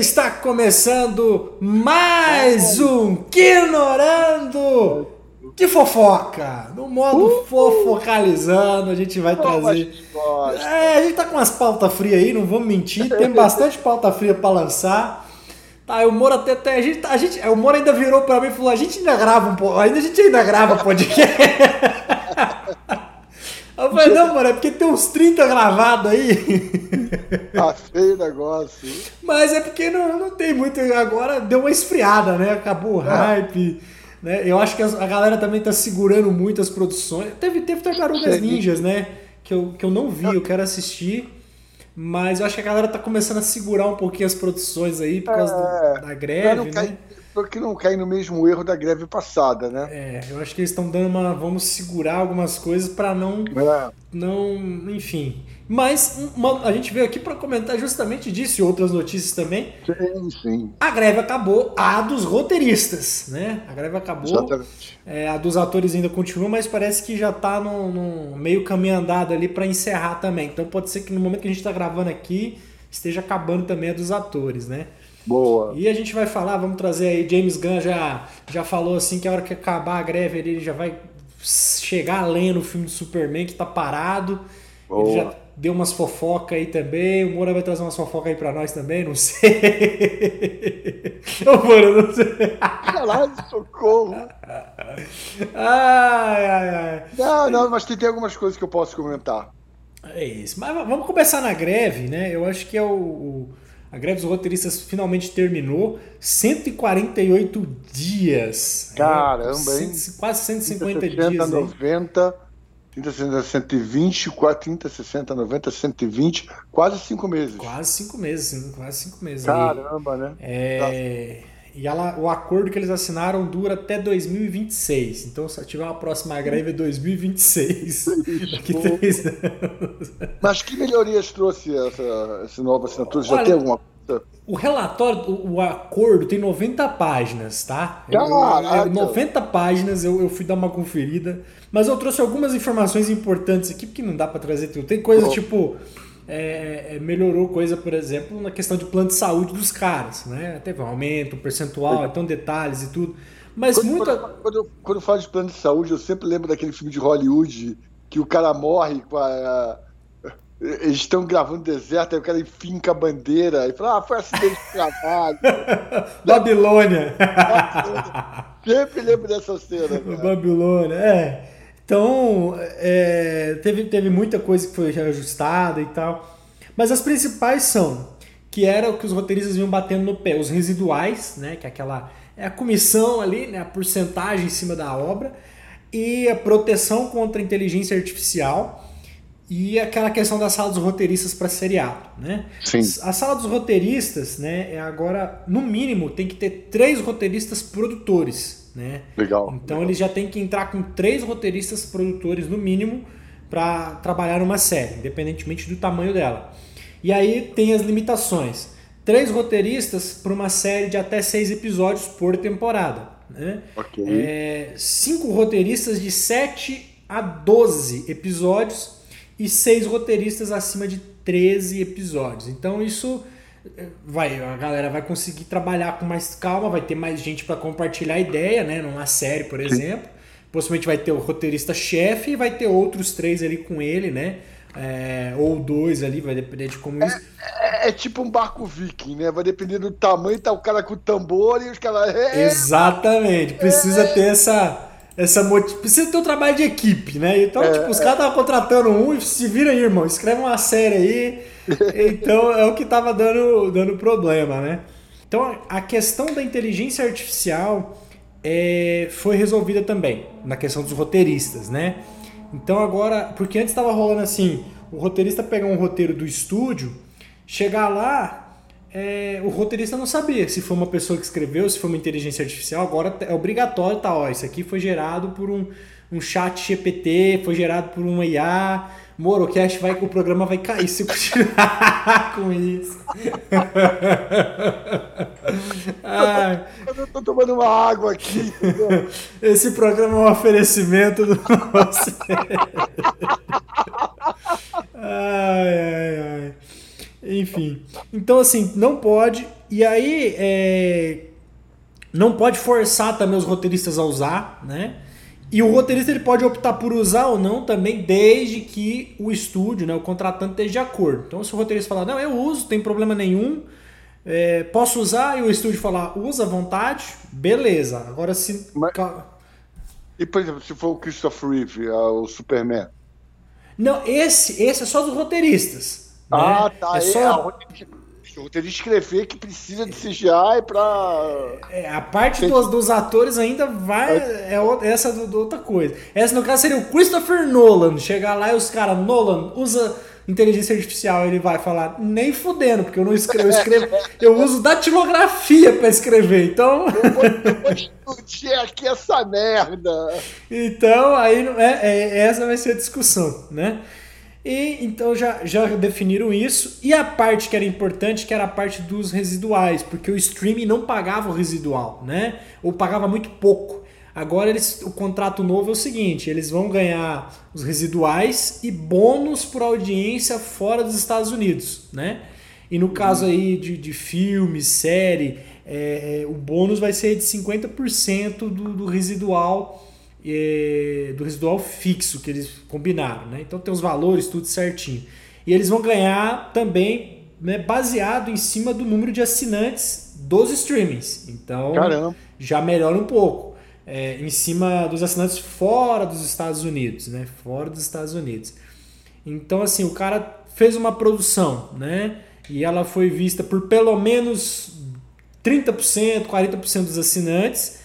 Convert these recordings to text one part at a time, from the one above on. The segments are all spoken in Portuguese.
Está começando mais um Quinorando de fofoca. No modo uh, fofocalizando, a gente vai trazer. É, a gente tá com umas pautas frias aí, não vamos mentir. Tem bastante pauta fria para lançar. Tá, o Moro até, até a gente, a gente, o Moro ainda virou para mim e falou: a gente ainda grava um ainda a gente ainda grava podcast. Eu falei, não, mano, é porque tem uns 30 gravados aí. Tá feio o negócio. Mas é porque não, não tem muito. Agora deu uma esfriada, né? Acabou o é. hype. Né? Eu acho que a galera também tá segurando muito as produções. Teve, teve Tartarugas Ninjas, né? Que eu, que eu não vi, eu quero assistir. Mas eu acho que a galera tá começando a segurar um pouquinho as produções aí por causa é, do, da greve, né? Que não cair no mesmo erro da greve passada, né? É, eu acho que eles estão dando uma. Vamos segurar algumas coisas para não. É. Não. Enfim. Mas uma, a gente veio aqui para comentar justamente disso e outras notícias também. Sim, sim. A greve acabou, a dos roteiristas, né? A greve acabou. Exatamente. É, a dos atores ainda continua, mas parece que já está no, no, meio caminho andado ali para encerrar também. Então pode ser que no momento que a gente está gravando aqui esteja acabando também a dos atores, né? Boa. E a gente vai falar, vamos trazer aí, James Gunn já, já falou assim que a hora que acabar a greve ele já vai chegar além no filme do Superman que tá parado. Boa. Ele já deu umas fofocas aí também. O Moura vai trazer umas fofocas aí pra nós também, não sei. Ô, Moura, não sei. Caralho, socorro. Ai, ai, ai. Não, não, mas tem, tem algumas coisas que eu posso comentar. É isso. Mas vamos começar na greve, né? Eu acho que é o, o a greve dos roteiristas finalmente terminou. 148 dias. Caramba, hein? Quase 150 30, dias. 90, 30, 60, 120, 30, 60, 90, 120, quase 5 meses. Quase 5 meses, quase 5 meses. Caramba, aí. né? É. E ela, o acordo que eles assinaram dura até 2026. Então, se tiver uma próxima greve, é 2026. Daqui três anos. Mas que melhorias trouxe essa, essa nova assinatura? Já Olha, tem alguma coisa? O relatório, o, acordo tem 90 páginas, tá? Caraca. 90 páginas, eu, eu fui dar uma conferida. Mas eu trouxe algumas informações importantes aqui, porque não dá para trazer tudo. Tem coisas oh. tipo é, é, melhorou coisa, por exemplo, na questão de plano de saúde dos caras, né? Teve um aumento, um percentual, então detalhes e tudo. Mas quando, muita... quando, quando, eu, quando eu falo de plano de saúde, eu sempre lembro daquele filme de Hollywood que o cara morre com a. Eles estão gravando deserto, aí o cara finca a bandeira e fala, ah, foi acidente de trabalho. Babilônia. Sempre lembro dessa cena. Cara. Babilônia, é. Então, é, teve, teve muita coisa que foi ajustada e tal. Mas as principais são que era o que os roteiristas vinham batendo no pé, os residuais, né, que é aquela é a comissão ali, né, a porcentagem em cima da obra, e a proteção contra a inteligência artificial e aquela questão da sala dos roteiristas para seriado, né? Sim. A sala dos roteiristas, né, é agora no mínimo tem que ter três roteiristas produtores né? Legal. Então legal. eles já tem que entrar com três roteiristas produtores no mínimo para trabalhar numa série, independentemente do tamanho dela. E aí tem as limitações. Três roteiristas para uma série de até seis episódios por temporada. Né? Okay. É, cinco roteiristas de 7 a 12 episódios e seis roteiristas acima de 13 episódios. Então isso vai, a galera vai conseguir trabalhar com mais calma, vai ter mais gente para compartilhar a ideia, né? Numa série, por exemplo. Possivelmente vai ter o roteirista-chefe e vai ter outros três ali com ele, né? É, ou dois ali, vai depender de como é, isso. É, é, tipo um barco viking, né? Vai depender do tamanho, tá o cara com o tambor e os caras. É, Exatamente, precisa é. ter essa. Essa motiv... Precisa ter um trabalho de equipe, né? Então, é, tipo, os caras estavam contratando um e se vira aí, irmão, escreve uma série aí então é o que estava dando, dando problema, né? Então a questão da inteligência artificial é, foi resolvida também na questão dos roteiristas, né? Então agora, porque antes estava rolando assim, o roteirista pegar um roteiro do estúdio, chegar lá, é, o roteirista não sabia se foi uma pessoa que escreveu, se foi uma inteligência artificial. Agora é obrigatório, tá? Ó, isso aqui foi gerado por um, um chat GPT, foi gerado por uma IA Morocast vai o programa vai cair se continuar com isso. Ai. Eu tô tomando uma água aqui. Esse programa é um oferecimento do nosso. ai, ai, ai. Enfim. Então, assim, não pode. E aí, é... não pode forçar também os roteiristas a usar, né? E o roteirista ele pode optar por usar ou não também, desde que o estúdio, né, o contratante, esteja de acordo. Então, se o roteirista falar, não, eu uso, tem problema nenhum, é, posso usar, e o estúdio falar, usa à vontade, beleza. Agora, se. Mas... E, por exemplo, se for o Christopher Reeve, o Superman? Não, esse, esse é só dos roteiristas. Né? Ah, tá. É só... É, o roteirista escrever que precisa de CGI pra. É, a parte dos, dos atores ainda vai. É, é essa do, do, outra coisa. Essa, no caso, seria o Christopher Nolan. Chegar lá e os caras, Nolan, usa inteligência artificial. Ele vai falar, nem fudendo, porque eu não escrevo. Eu, escrevo, eu uso datilografia pra escrever. Então. Eu vou, eu vou discutir aqui essa merda. Então, aí é, é, essa vai ser a discussão, né? E então já, já definiram isso. E a parte que era importante, que era a parte dos residuais, porque o streaming não pagava o residual, né? Ou pagava muito pouco. Agora eles, o contrato novo é o seguinte: eles vão ganhar os residuais e bônus por audiência fora dos Estados Unidos, né? E no caso aí de, de filme, série, é, é, o bônus vai ser de 50% do, do residual é, do residual fixo que eles combinaram. Né? Então tem os valores, tudo certinho. E eles vão ganhar também né, baseado em cima do número de assinantes dos streamings. Então Caramba. já melhora um pouco. É, em cima dos assinantes fora dos Estados Unidos, né? Fora dos Estados Unidos. Então, assim, o cara fez uma produção, né? E ela foi vista por pelo menos 30%, 40% dos assinantes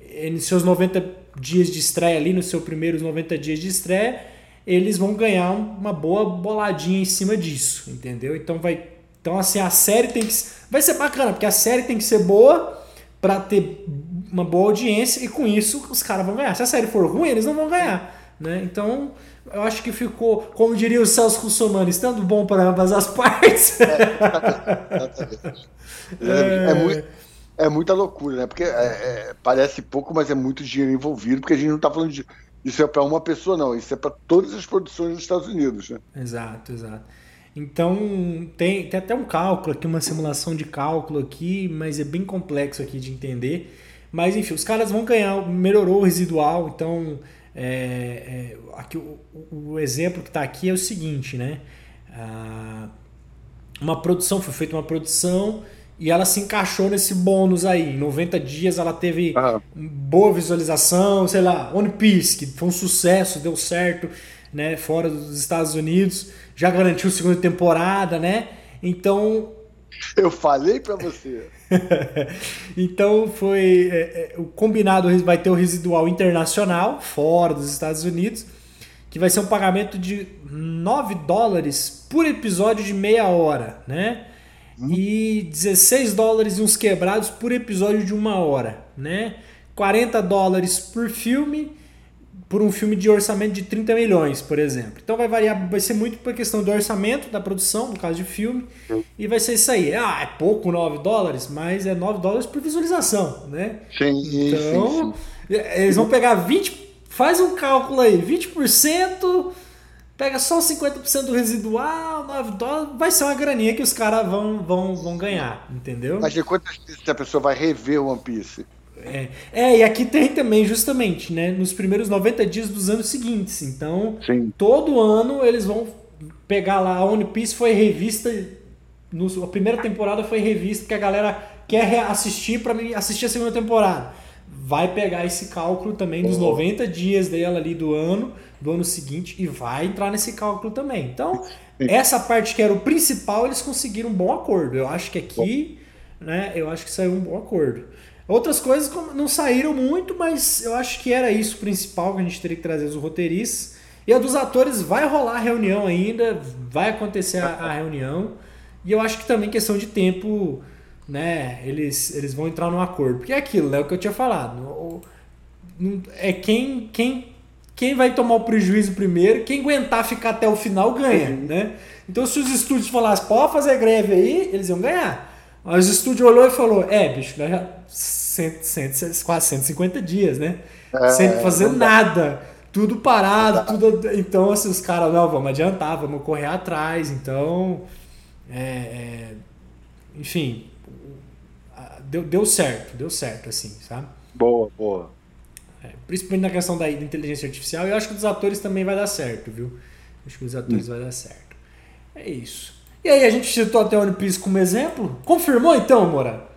em seus 90 dias de estreia ali, nos seus primeiros 90 dias de estreia, eles vão ganhar uma boa boladinha em cima disso, entendeu? Então vai, então assim a série tem que vai ser bacana porque a série tem que ser boa para ter uma boa audiência e com isso os caras vão ganhar. Se a série for ruim, eles não vão ganhar, né? Então eu acho que ficou, como diria o Celso Russomano, estando bom para ambas as partes. É, é, é muito é muita loucura, né? Porque é, é, parece pouco, mas é muito dinheiro envolvido, porque a gente não está falando de. Isso é para uma pessoa, não. Isso é para todas as produções dos Estados Unidos, né? Exato, exato. Então, tem, tem até um cálculo aqui, uma simulação de cálculo aqui, mas é bem complexo aqui de entender. Mas, enfim, os caras vão ganhar, melhorou o residual. Então, é, é, aqui, o, o, exemplo que está aqui é o seguinte, né? Ah, uma produção, foi feita uma produção e ela se encaixou nesse bônus aí. Em 90 dias ela teve uhum. boa visualização, sei lá, One Piece, que foi um sucesso, deu certo, né, fora dos Estados Unidos, já garantiu segunda temporada, né? Então, eu falei para você. então foi é, é, o combinado vai ter o residual internacional fora dos Estados Unidos, que vai ser um pagamento de 9 dólares por episódio de meia hora, né? E 16 dólares e uns quebrados por episódio de uma hora, né? 40 dólares por filme, por um filme de orçamento de 30 milhões, por exemplo. Então vai variar, vai ser muito por questão do orçamento da produção, no caso de filme, e vai ser isso aí. Ah, é pouco 9 dólares, mas é 9 dólares por visualização, né? Sim, então, sim, sim. eles vão pegar 20, faz um cálculo aí, 20% pega só 50% do residual, 9 dólares, vai ser uma graninha que os caras vão, vão, vão ganhar, entendeu? Mas de quantas vezes a pessoa vai rever o One Piece? É, é, e aqui tem também, justamente, né, nos primeiros 90 dias dos anos seguintes. Então, Sim. todo ano eles vão pegar lá. A One Piece foi revista. No, a primeira temporada foi revista porque a galera quer assistir para assistir a segunda temporada. Vai pegar esse cálculo também dos 90 dias dela ali do ano do ano seguinte e vai entrar nesse cálculo também. Então, essa parte que era o principal, eles conseguiram um bom acordo. Eu acho que aqui, né, eu acho que saiu um bom acordo. Outras coisas não saíram muito, mas eu acho que era isso o principal que a gente teria que trazer os roteiristas. E a dos atores vai rolar a reunião ainda, vai acontecer a, a reunião. E eu acho que também questão de tempo, né, eles, eles vão entrar num acordo. Porque é aquilo, é o que eu tinha falado. É quem, quem quem vai tomar o prejuízo primeiro, quem aguentar ficar até o final ganha, né? Então se os estúdios falassem, pode fazer greve aí, eles iam ganhar. Mas o estúdio olhou e falou, é, bicho, já 100, 100, quase 150 dias, né? É, Sem fazer nada. Tudo parado, tudo. Então, assim, os caras, não, vamos adiantar, vamos correr atrás. Então, é, é, enfim, deu, deu certo, deu certo, assim, sabe? Boa, boa. É, principalmente na questão da inteligência artificial, eu acho que dos atores também vai dar certo, viu? Acho que dos atores hum. vai dar certo. É isso. E aí, a gente citou até One Piece como exemplo. Confirmou então, Moura?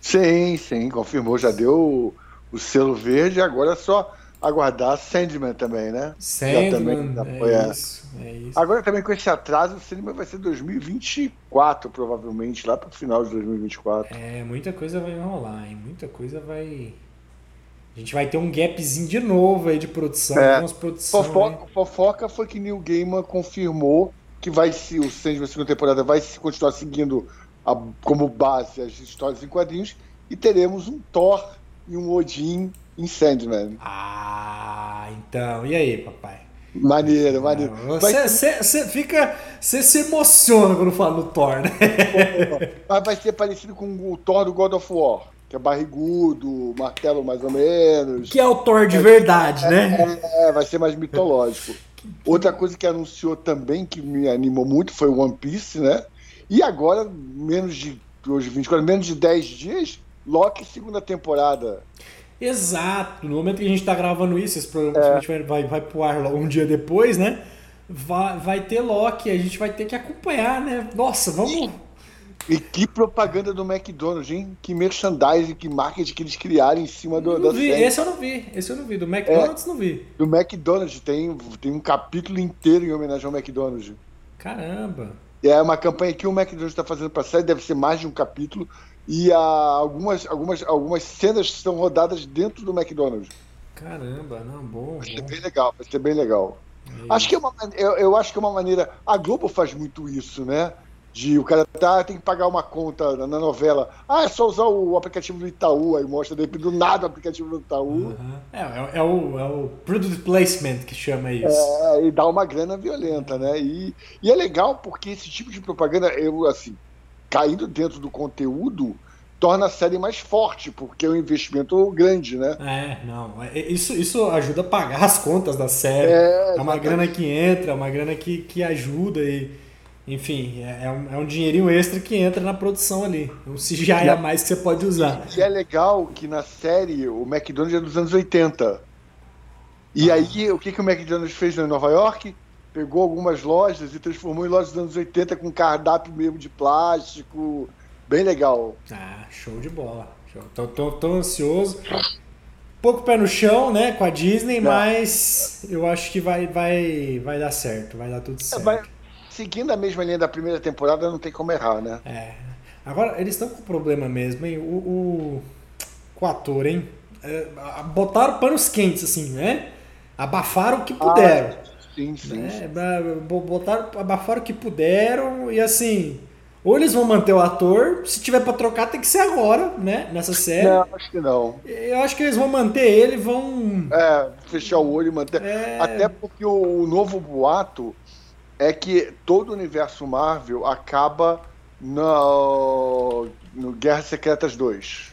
Sim, sim, confirmou. Já deu o, o selo verde, agora é só aguardar Sandman também, né? Sandman, também, é, é, isso, é isso. Agora também com esse atraso, o Sandman vai ser 2024, provavelmente, lá para o final de 2024. É, muita coisa vai enrolar, hein? Muita coisa vai... A gente vai ter um gapzinho de novo aí de produção. É. Produção, fofoca, fofoca foi que Neil Gaiman confirmou que vai se o Sandman segunda temporada vai se continuar seguindo a, como base as histórias em quadrinhos e teremos um Thor e um Odin em Sandman. Ah, então. E aí, papai? Maneiro, maneiro. Você fica. Você se emociona quando fala do Thor, né? Mas vai ser parecido com o Thor do God of War. Que é barrigudo, martelo mais ou menos. Que é o Thor de verdade, é, né? É, é, vai ser mais mitológico. Outra coisa que anunciou também, que me animou muito, foi o One Piece, né? E agora, menos de hoje 24, menos de 10 dias, Loki segunda temporada. Exato. No momento que a gente está gravando isso, esse programa é. vai, vai pro ar um dia depois, né? Vai, vai ter Loki, a gente vai ter que acompanhar, né? Nossa, vamos. E que propaganda do McDonald's, hein? Que merchandising, que marketing que eles criaram em cima do, não da vi. série. Esse eu não vi, esse eu não vi. Do McDonald's é, não vi. Do McDonald's, tem, tem um capítulo inteiro em homenagem ao McDonald's. Caramba! É uma campanha que o McDonald's está fazendo para a série, deve ser mais de um capítulo. E algumas, algumas, algumas cenas são rodadas dentro do McDonald's. Caramba, não, bom. Vai ser bem legal, vai ser bem legal. É acho que é uma, eu, eu acho que é uma maneira. A Globo faz muito isso, né? De o cara tá, tem que pagar uma conta na, novela. Ah, é só usar o aplicativo do Itaú, aí mostra do nada o aplicativo do Itaú. Uhum. É, é, é, o, é o product placement que chama isso. É, e dá uma grana violenta, né? E, e é legal porque esse tipo de propaganda, eu, assim, caindo dentro do conteúdo, torna a série mais forte, porque é um investimento grande, né? É, não. É, isso, isso ajuda a pagar as contas da série. É, é uma grana que entra, é uma grana que, que ajuda e enfim, é, é, um, é um dinheirinho extra que entra na produção ali. Um CGI a mais que você pode usar. E é legal que na série o McDonald's é dos anos 80. E ah. aí, o que, que o McDonald's fez em Nova York? Pegou algumas lojas e transformou em lojas dos anos 80 com cardápio mesmo de plástico. Bem legal. Ah, show de bola. Show. Tô, tô, tô ansioso. Pouco pé no chão, né, com a Disney, é. mas eu acho que vai, vai, vai dar certo, vai dar tudo certo. É, vai seguindo a mesma linha da primeira temporada, não tem como errar, né? É. Agora, eles estão com problema mesmo, hein? O, o, com o ator, hein? É, botaram panos quentes, assim, né? Abafaram o que puderam. Ah, sim, sim, né? sim. Botaram, abafaram o que puderam e assim. Ou eles vão manter o ator, se tiver para trocar tem que ser agora, né? Nessa série. Não, acho que não. Eu acho que eles vão manter ele, vão. É, fechar o olho e manter. É... Até porque o novo boato é que todo o universo Marvel acaba no, no Guerras Secretas 2.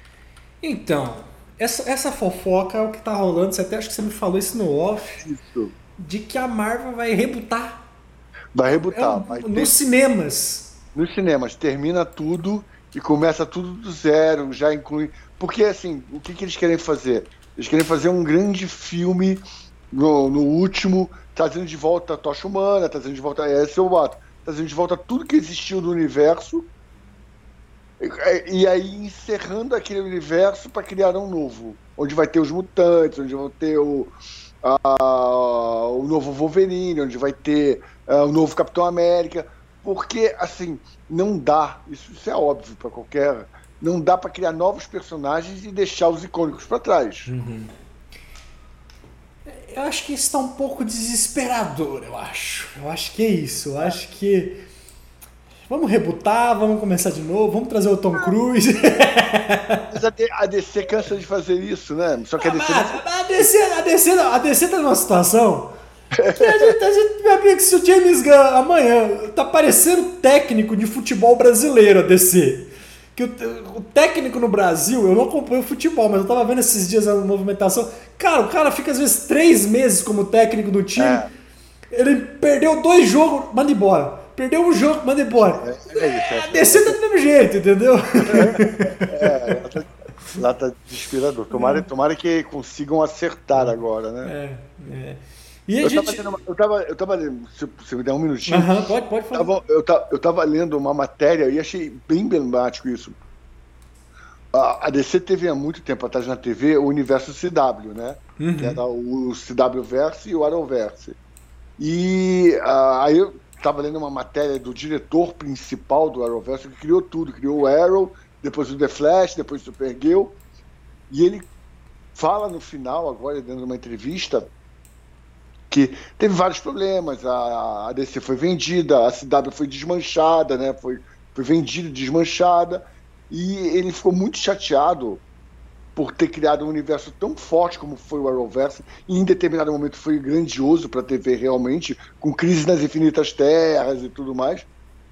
Então, essa, essa fofoca é o que tá rolando. Você até acho que você me falou isso no off. Isso. De que a Marvel vai rebutar. Vai rebutar. É, nos ter... cinemas. Nos cinemas. Termina tudo e começa tudo do zero. Já inclui. Porque, assim, o que, que eles querem fazer? Eles querem fazer um grande filme no, no último trazendo de volta a tocha humana, trazendo de volta. Esse é o ato. Trazendo de volta tudo que existiu no universo. E, e aí encerrando aquele universo para criar um novo. Onde vai ter os mutantes, onde vai ter o, a, o novo Wolverine, onde vai ter a, o novo Capitão América. Porque, assim, não dá, isso, isso é óbvio para qualquer. Não dá para criar novos personagens e deixar os icônicos para trás. Uhum. Eu acho que isso está um pouco desesperador, eu acho. Eu acho que é isso. Eu acho que. Vamos rebutar, vamos começar de novo, vamos trazer o Tom Cruise. Mas a, DC cansa de fazer isso, né? Só que a DC. Ah, a, DC, a, DC, a DC tá numa situação que a gente, a gente meu amigo, se o James Gunn amanhã tá parecendo técnico de futebol brasileiro, a DC. Que o, o, técnico no Brasil, eu não acompanho futebol, mas eu tava vendo esses dias a movimentação. Cara, o cara fica às vezes três meses como técnico do time. É. Ele perdeu dois jogos, manda embora. Perdeu um jogo, manda embora. É, é, é, é descer tá do mesmo jeito, entendeu? É, lá tá, lá tá desesperador. Tomara, tomara que consigam acertar agora, né? É, é. E eu, gente... tava eu, tava, eu tava lendo, se, se me der um minutinho. Uhum, pode, pode falar. Tava, eu, tava, eu tava lendo uma matéria e achei bem emblemático isso. A, a DC teve há muito tempo atrás na TV o universo CW, né? Uhum. Que era o CW Verse e o Arrowverse. E uh, aí eu estava lendo uma matéria do diretor principal do Arrowverse que criou tudo, criou o Arrow, depois o The Flash, depois o Supergirl, e ele fala no final, agora dentro de uma entrevista, que teve vários problemas, a, a DC foi vendida, a CW foi desmanchada, né, foi, foi vendida, desmanchada, e ele ficou muito chateado por ter criado um universo tão forte como foi o Arrowverse, e em determinado momento foi grandioso para a TV realmente, com crise nas infinitas terras e tudo mais,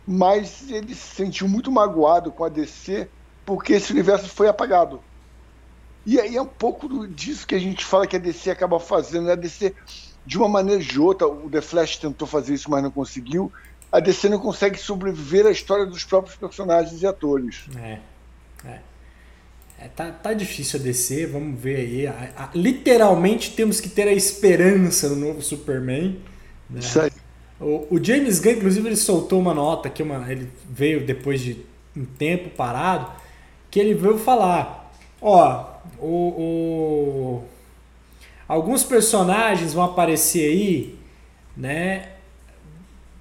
mas ele se sentiu muito magoado com a DC porque esse universo foi apagado. E aí é um pouco disso que a gente fala que a DC acaba fazendo, né? a DC de uma maneira ou de outra, o The Flash tentou fazer isso, mas não conseguiu. A DC não consegue sobreviver à história dos próprios personagens e atores. É. é. É, tá, tá difícil a descer, vamos ver aí. A, a, literalmente temos que ter a esperança no novo Superman. Né? Isso aí. O, o, James Gunn, inclusive, ele soltou uma nota que uma, ele veio depois de um tempo parado, que ele veio falar: ó, o, o alguns personagens vão aparecer aí, né?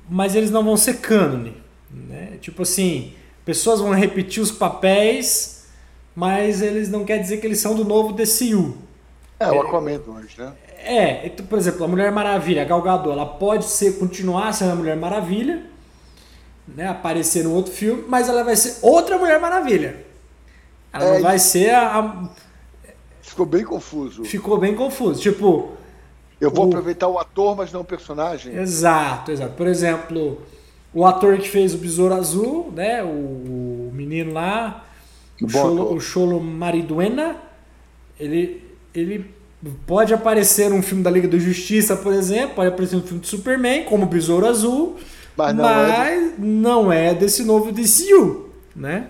Mas eles não vão ser cânone, né? Tipo assim, pessoas vão repetir os papéis mas eles não quer dizer que eles são do novo DCU. É, o Aquaman hoje, né? É, então, por exemplo, a Mulher Maravilha, a Gal Gadot, ela pode ser continuar sendo a Mulher Maravilha, né, aparecer no outro filme, mas ela vai ser outra Mulher Maravilha. Ela é, não vai ser a, a, Ficou bem confuso. Ficou bem confuso. Tipo. Eu vou o... aproveitar o ator, mas não o personagem. Exato, exato. Por exemplo, o ator que fez o Besouro Azul, né? O, o menino lá, o Cholo, o Cholo Mariduena, ele, ele pode aparecer num filme da Liga da Justiça, por exemplo, pode aparecer no filme de Superman, como Besouro Azul, mas, não, é mas é, de... não é desse novo DCU, né?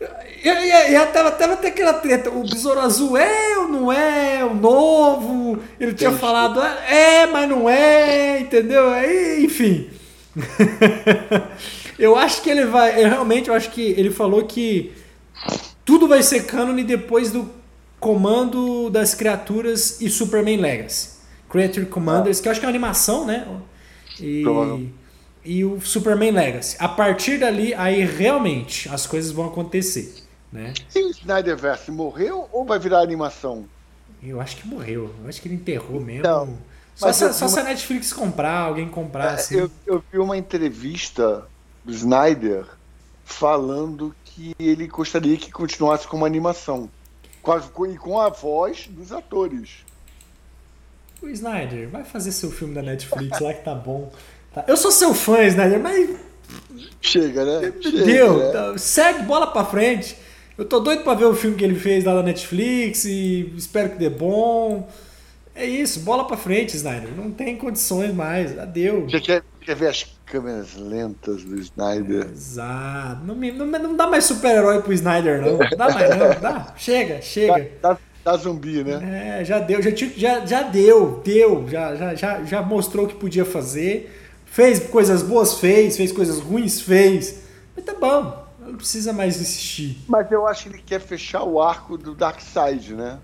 E, e, e até, aquela treta, o Besouro Azul é ou não é o novo? Ele tinha falado, é, mas não é, entendeu? Aí, enfim. eu acho que ele vai, eu realmente eu acho que ele falou que tudo vai ser cânone depois do Comando das Criaturas e Superman Legacy. Creature Commanders, que eu acho que é uma animação, né? E, e o Superman Legacy. A partir dali, aí realmente as coisas vão acontecer. Né? E o Snyderverse morreu ou vai virar animação? Eu acho que morreu. Eu acho que ele enterrou mesmo. Não, só, se, só se a Netflix comprar, alguém comprar. É, assim. eu, eu vi uma entrevista do Snyder falando que ele gostaria que continuasse como animação. Com a, e com a voz dos atores. O Snyder, vai fazer seu filme da Netflix lá que tá bom. Tá. Eu sou seu fã, Snyder, mas. Chega, né? Chega, Deu. Né? Tá, segue bola pra frente. Eu tô doido pra ver o filme que ele fez lá na Netflix e espero que dê bom. É isso, bola pra frente, Snyder. Não tem condições mais. Adeus. Você quer, quer ver as câmeras lentas do Snyder? Exato. Não, me, não, não dá mais super-herói pro Snyder, não. Não dá mais, não. Dá. Chega, chega. Dá, dá, dá zumbi, né? É, já deu. Já, já, já deu. Deu. Já, já, já, já mostrou o que podia fazer. Fez coisas boas, fez. Fez coisas ruins, fez. Mas tá bom. Não precisa mais insistir. Mas eu acho que ele quer fechar o arco do Darkseid, né?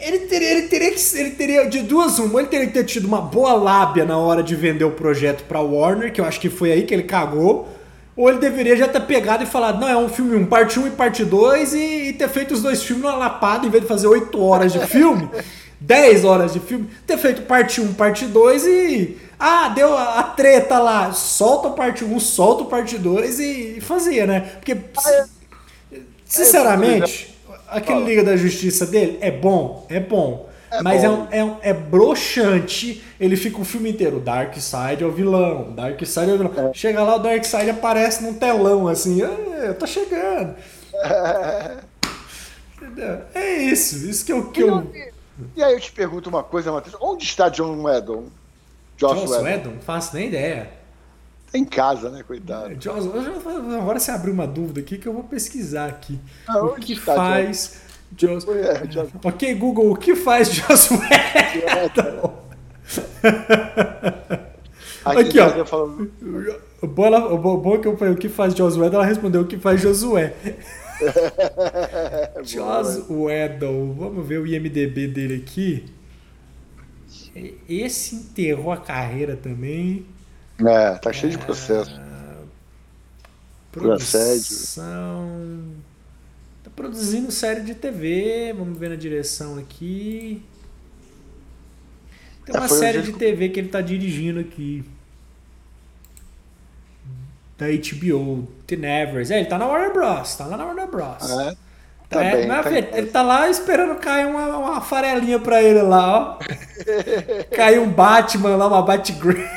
ele teria, ele teria que ele teria de duas uma, ele teria que ter tido uma boa lábia na hora de vender o projeto para Warner, que eu acho que foi aí que ele cagou, ou ele deveria já ter pegado e falado, não, é um filme 1, parte 1 e parte 2 e, e ter feito os dois filmes numa lapada, em vez de fazer 8 horas de filme, 10 horas de filme, ter feito parte 1, parte 2 e Ah, deu a, a treta lá. Solta a parte 1, solta a parte 2 e, e fazia, né? Porque, Ah, é. sinceramente, aquele Liga da Justiça dele é bom, é bom. É mas é, um, é, um- é broxante. Ele fica o filme inteiro. Dark Side é o vilão. Dark Side é o vilão. Chega lá, o Dark Side aparece num telão assim. "Ah, eu tô chegando. Entendeu? É isso. Isso que eu. Que eu... E aí eu te pergunto uma coisa, Matheus. Onde está John Whedon? Josh Whedon. Whedon? Não faço nem ideia. Tá em casa, né, coitado? Já- agora você abriu uma dúvida aqui que eu vou pesquisar aqui. Ah, o que está, faz Joss... É, Joss- Ok, Google, o que faz Joss Whedon? Aqui, Aqui, ó. falo, O bom, ela- o bom- bom é que eu falei o que faz Whedon, ela respondeu o que faz Josué. Joss Whedon, vamos ver o IMDB dele aqui. Esse enterrou a carreira também. É, tá cheio de processo. Assédio. Produção. Tá produzindo série de TV. Vamos ver na direção aqui. Tem É, uma foi série de TV que ele tá dirigindo aqui. Da HBO, Tenevers. É, ele tá na Warner Bros. Tá lá na Warner Bros. É, tá É, bem. tá ele tá lá esperando cair uma, uma farelinha pra ele lá, ó. Caiu um Batman lá, uma Batgirl.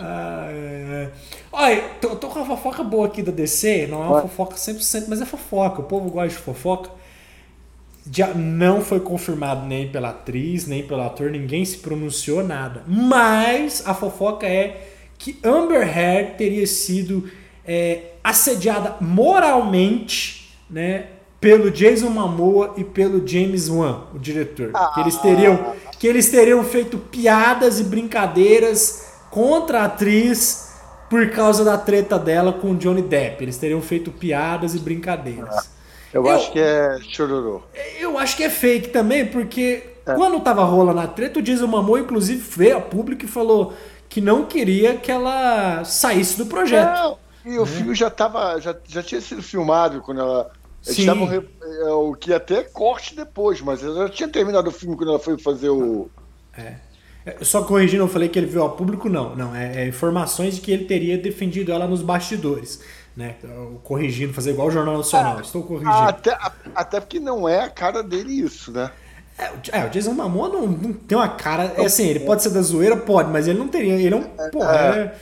Ah, é, é. Olha, tô, tô com uma fofoca boa aqui da DC, não é uma fofoca 100%, mas é fofoca, o povo gosta de fofoca. Já não foi confirmado nem pela atriz, nem pelo ator, ninguém se pronunciou nada. Mas a fofoca é que Amber Heard teria sido é, assediada moralmente, né, pelo Jason Momoa e pelo James Wan, o diretor. Que eles teriam que eles teriam feito piadas e brincadeiras contra a atriz por causa da treta dela com o Johnny Depp. Eles teriam feito piadas e brincadeiras. Eu, Eu- acho que é chororô. Eu acho que é fake também, porque quando tava rolando a treta, o Jason Momoa inclusive veio a público e falou que não queria que ela saísse do projeto. Não, e o filme já tava, já, já tinha sido filmado quando ela. Eles Sim. estavam re- é, o que até corte depois, mas ela já tinha terminado o filme quando ela foi fazer o. É, Só corrigindo, eu falei que ele veio ao público, não. Não, é, é informações de que ele teria defendido ela nos bastidores. Né? Corrigindo, fazer igual o Jornal Nacional. Estou corrigindo. Até, a- até porque não é a cara dele isso, né? É, o- é, Jason Momoa não, não tem uma cara. É assim, ele pode ser da zoeira, pode, mas ele não teria. Ele é um. Pô, é-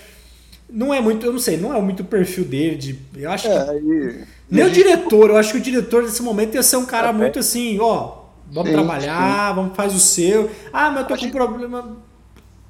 não é muito. Eu não sei, não é muito o perfil dele. De, eu acho que. É, e, Nem e a o diretor, eu acho que o diretor desse momento ia ser um cara É. muito assim, ó. Vamos Sim, trabalhar, vamos faz o seu. Ah, mas eu tô A com gente- problema.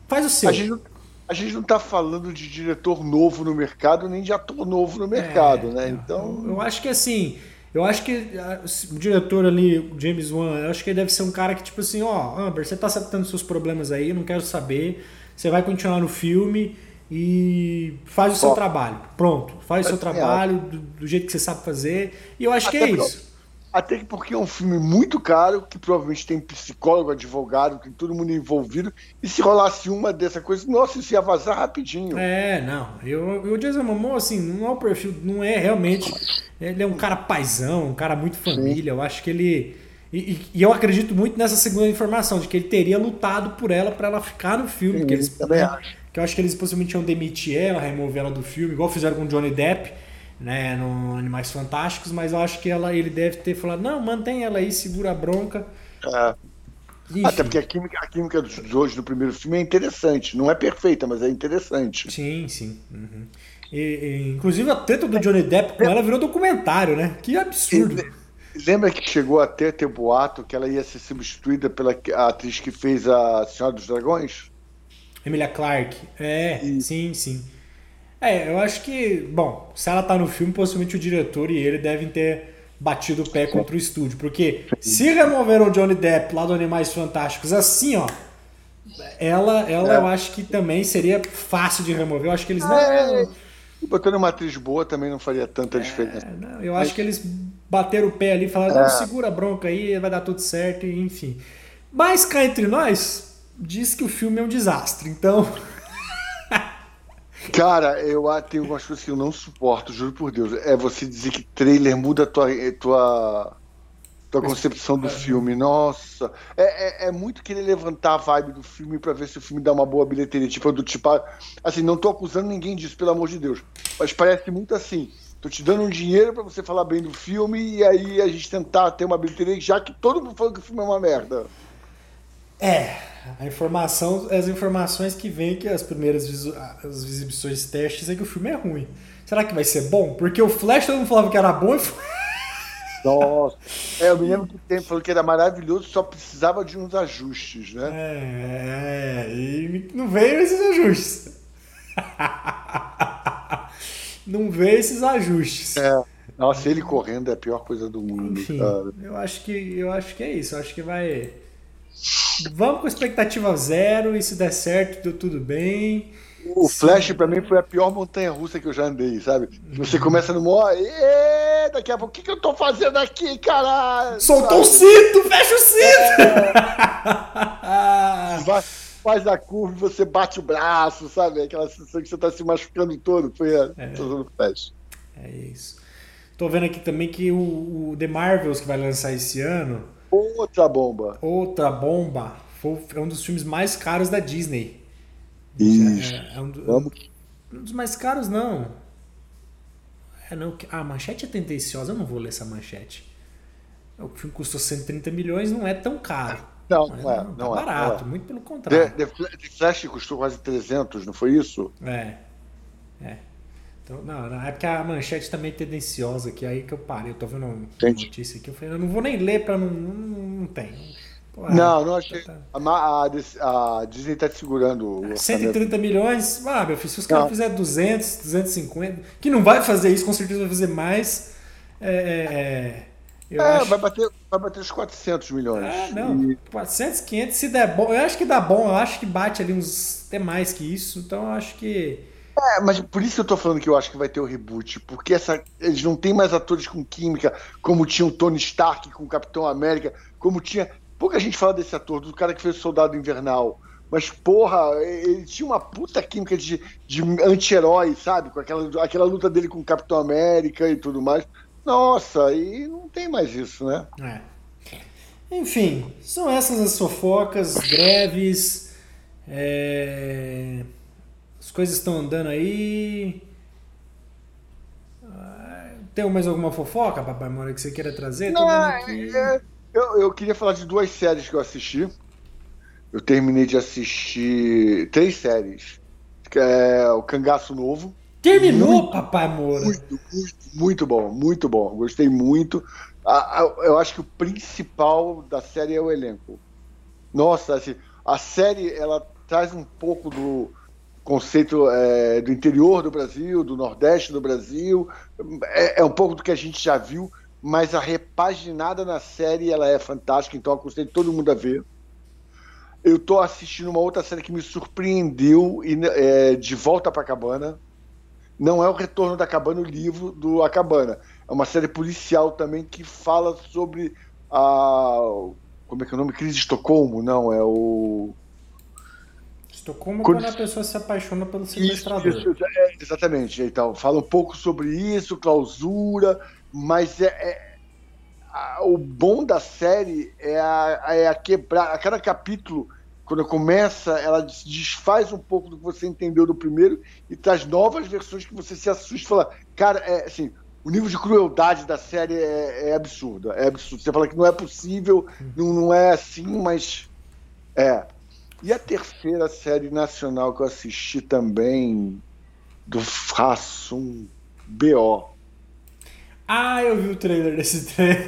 Faz o seu. A gente, não, a gente não tá falando de diretor novo no mercado, nem de ator novo no mercado, né? Então. Eu acho que assim, eu acho que ah, o diretor ali, o James Wan, eu acho que ele deve ser um cara que, tipo assim, ó, Amber, você tá tendo seus problemas aí, eu não quero saber. Você vai continuar no filme e faz o seu trabalho. Pronto, faz o seu Eu também trabalho do, do jeito que você sabe fazer. E eu acho que é Até pro- isso. Até que porque é um filme muito caro, que provavelmente tem psicólogo, advogado, tem todo mundo envolvido. E se rolasse uma dessa coisa, nossa, isso ia vazar rapidinho. É, não. Eu, eu, o Jason Momoa, assim, não é o perfil, não é realmente. Ele é um cara paizão, um cara muito família. Eu acho que ele. E, e- eu acredito muito nessa segunda informação, de que ele teria lutado por ela pra ela ficar no filme. Sim, que, eles, também acho. Que eu acho que eles possivelmente iam demitir ela, remover ela do filme, igual fizeram com Johnny Depp, né, no Animais Fantásticos, mas eu acho que ela, ele deve ter falado, não, mantém ela aí, segura a bronca. É. Enfim. Até porque a química, a química dos dois no primeiro filme é interessante. Não é perfeita, mas é interessante. Sim, sim. uhum. E- e, inclusive a treta do Johnny Depp com ela virou documentário, né? Que absurdo. Lembra que chegou até a ter boato que ela ia ser substituída pela atriz que fez a Senhora dos Dragões? Emilia Clarke. É, Isso. sim, sim. É, eu acho que, bom, se ela tá no filme, possivelmente o diretor e ele devem ter batido o pé contra o estúdio. Porque se removeram o Johnny Depp lá do Animais Fantásticos assim, ó, ela, ela É. eu acho que também seria fácil de remover. Eu acho que eles não. É, E botando uma atriz boa também não faria tanta diferença. É, não, eu acho que eles bateram o pé ali e falaram, É. segura a bronca aí, vai dar tudo certo, e enfim. Mas cá entre nós, diz que o filme é um desastre, então. Cara, eu tenho algumas coisas que eu não suporto, juro por Deus. É você dizer que trailer muda a tua, eh, tua, tua concepção do filme. Nossa, é, é, é, muito querer levantar a vibe do filme para ver se o filme dá uma boa bilheteria. Tipo, do tipo, assim, não tô acusando ninguém disso, pelo amor de Deus. Mas parece muito assim. Tô te dando um dinheiro para você falar bem do filme e aí a gente tentar ter uma bilheteria, já que todo mundo falou que o filme é uma merda. É, a informação, as informações que vêm que as primeiras as exibições testes é que o filme é ruim. Será que vai ser bom? Porque o Flash todo mundo falava que era bom e foi nossa. É, eu me lembro que o tempo falou que era maravilhoso, só precisava de uns ajustes, né? É, é e não veio esses ajustes. não veio esses ajustes. É. Nossa, ele correndo é a pior coisa do mundo. Enfim, cara. eu acho que eu acho que é isso. Eu acho que vai. Vamos com expectativa zero e se der certo, deu tudo bem. O Flash para mim foi a pior montanha russa que eu já andei, sabe? Você começa no mó, daqui a pouco, o que, que eu tô fazendo aqui, caralho? Soltou o cinto, fecha o cinto! É... faz a curva e você bate o braço, sabe? Aquela sensação que você tá se machucando todo. Foi a é. Flash. É isso. Tô vendo aqui também que o, o The Marvels que vai lançar esse ano. Outra bomba. Outra bomba. Foi, é um dos filmes mais caros da Disney. Isso. É, é um, Vamos. um dos mais caros, não. É, não. A manchete é tendenciosa, eu não vou ler essa manchete. O filme custou 130 milhões, não é tão caro. Não, não, é, não, tá não barato, é, muito pelo contrário. The, The, Flash custou quase 300, não foi isso? É. É. Então, não, não, é porque a manchete também é tendenciosa aqui, aí que eu parei. Eu tô vendo uma Entendi. notícia aqui, eu falei, eu não vou nem ler pra não. Não, não tem. Pô, não, não achei. Tá... A, a, a, Disney tá te segurando. 130 milhões? Ah, meu filho, se os caras fizerem 200, 250, que não vai fazer isso, com certeza vai fazer mais. É, é, é, acho... vai, bater, vai bater os 400 milhões. Ah, não. E... 400, 500, se der bom. Eu acho que dá bom, eu acho que bate ali uns. até mais que isso. Então eu acho que. É, mas por isso eu tô falando que eu acho que vai ter o reboot, porque essa, eles não têm mais atores com química, como tinha o Tony Stark com o Capitão América, como tinha Pouca gente fala desse ator, do cara que fez o Soldado Invernal. Mas, porra, ele tinha uma puta química de, de anti-herói, sabe? Com aquela, aquela luta dele com o Capitão América e tudo mais. Nossa, e não tem mais isso, né? É. Enfim, são essas as fofocas, greves. É... As coisas estão andando aí. Ah, tem mais alguma fofoca, Papai Mora, que você queira trazer? Não, é, eu, eu queria falar de duas séries que eu assisti. Eu terminei de assistir três séries. Que é o Cangaço Novo. Terminou, muito, Papai Moura? Muito, muito, muito bom, muito bom. Gostei muito. Eu acho que o principal da série é o elenco. Nossa, assim, a série ela traz um pouco do conceito é, do interior do Brasil, do Nordeste do Brasil. É, é um pouco do que a gente já viu, mas a repaginada na série ela é fantástica, então aconselho todo mundo a ver. Eu estou assistindo uma outra série que me surpreendeu e é, de volta para a cabana. Não é o retorno da cabana, o livro do A Cabana. É uma série policial também que fala sobre a como é que é o nome? Crise de Estocolmo? Não, é o Estocolmo quando, quando a pessoa se apaixona pelo sequestrador. Isso, isso, é, exatamente. Então, fala um pouco sobre isso, clausura, mas é, é a, o bom da série é a, é a quebrar. A cada capítulo, quando começa, ela desfaz um pouco do que você entendeu do primeiro e traz novas versões que você se assusta e fala, cara, é assim. O nível de crueldade da série é, é absurdo. É absurdo. Você fala que não é possível, não, não é assim, mas é. E a terceira série nacional que eu assisti também, do Façum BO. Ah, eu vi o trailer desse trailer.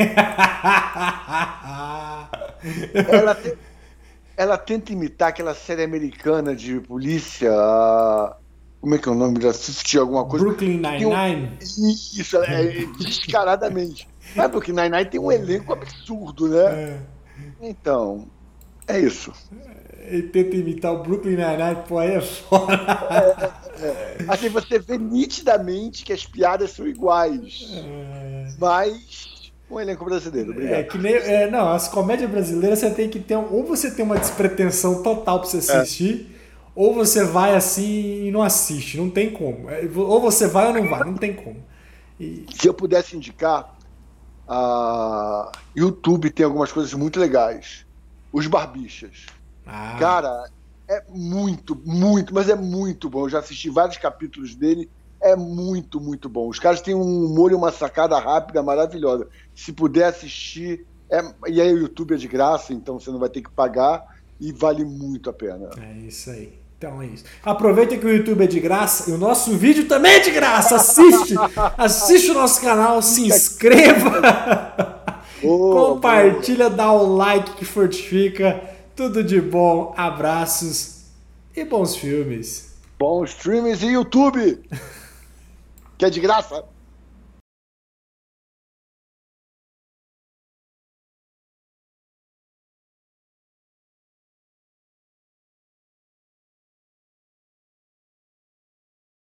ela, te, ela tenta imitar aquela série americana de polícia. Como é que é o nome dela? Assistir alguma coisa. Brooklyn Nine-Nine? Isso, é, é, descaradamente. Mas Brooklyn Nine-Nine tem um elenco absurdo, né? É. Então, é isso. Ele tenta imitar o Brooklyn Nine-Nine, pô, aí é foda. É, é, assim, você vê nitidamente que as piadas são iguais. É. Mas um elenco brasileiro, obrigado. É que nem. É, não, as comédias brasileiras você tem que ter. Ou você tem uma despretensão total pra você é. assistir, ou você vai assim e não assiste. Não tem como. É, ou você vai ou não vai, não tem como. E... Se eu pudesse indicar, a YouTube tem algumas coisas muito legais. Os Barbichas. Ah. Cara, é muito, muito, mas é muito bom. Eu já assisti vários capítulos dele. É muito, muito bom. Os caras têm um humor e uma sacada rápida maravilhosa. Se puder assistir, é... e aí o YouTube é de graça, então você não vai ter que pagar e vale muito a pena. É isso aí. Então é isso. Aproveita que o YouTube é de graça e o nosso vídeo também é de graça. Assiste! assiste o nosso canal, se inscreva, boa, compartilha, boa. dá o like que fortifica. Tudo de bom, abraços e bons filmes. Bons filmes e YouTube! que é de graça.